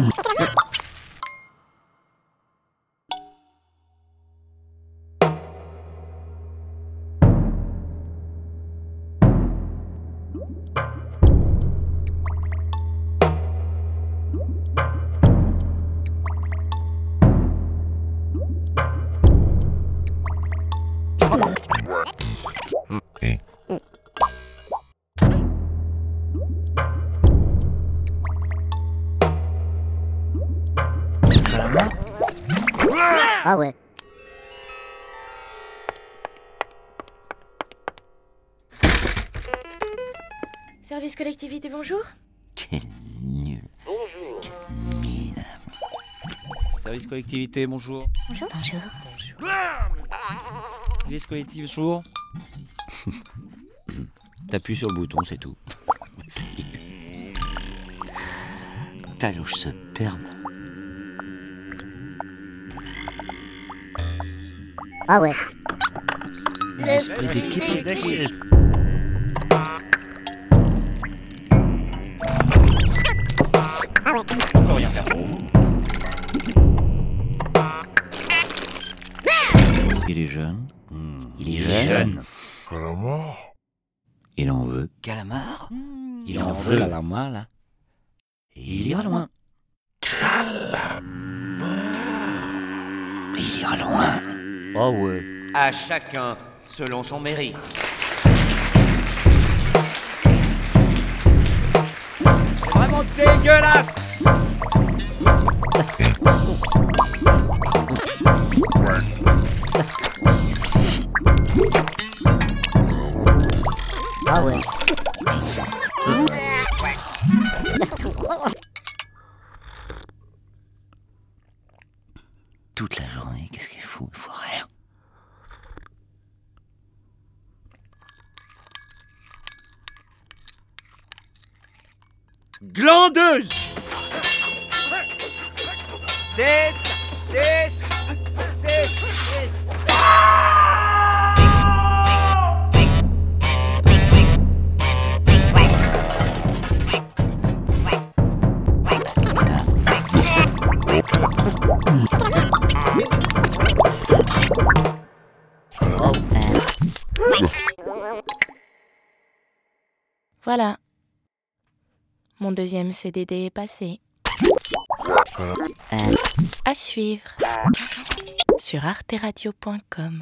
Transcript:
음. What? Ah ouais. Service collectivité, bonjour Quel nul. Bonjour. Quelle mine. Service collectivité, bonjour. Bonjour. Bonjour. Service collectivité, bonjour. T'appuies sur le bouton, c'est tout. C'est- Ta loge Ah ouais. L'esprit d'équipe. On peut rien faire vous. Il est jeune. Il est jeune. Il en veut. Calamar Il en veut. Calamar, là. Et il ira loin. Il ira loin. Oh ouais. À chacun selon son mérite. C'est vraiment dégueulasse Ah ouais. Toute la journée, qu'est-ce qu'il fout Il faut rien. Glandeuse! Cesse Cesse Voilà. Mon deuxième CDD est passé. À suivre. Sur arteradio.com.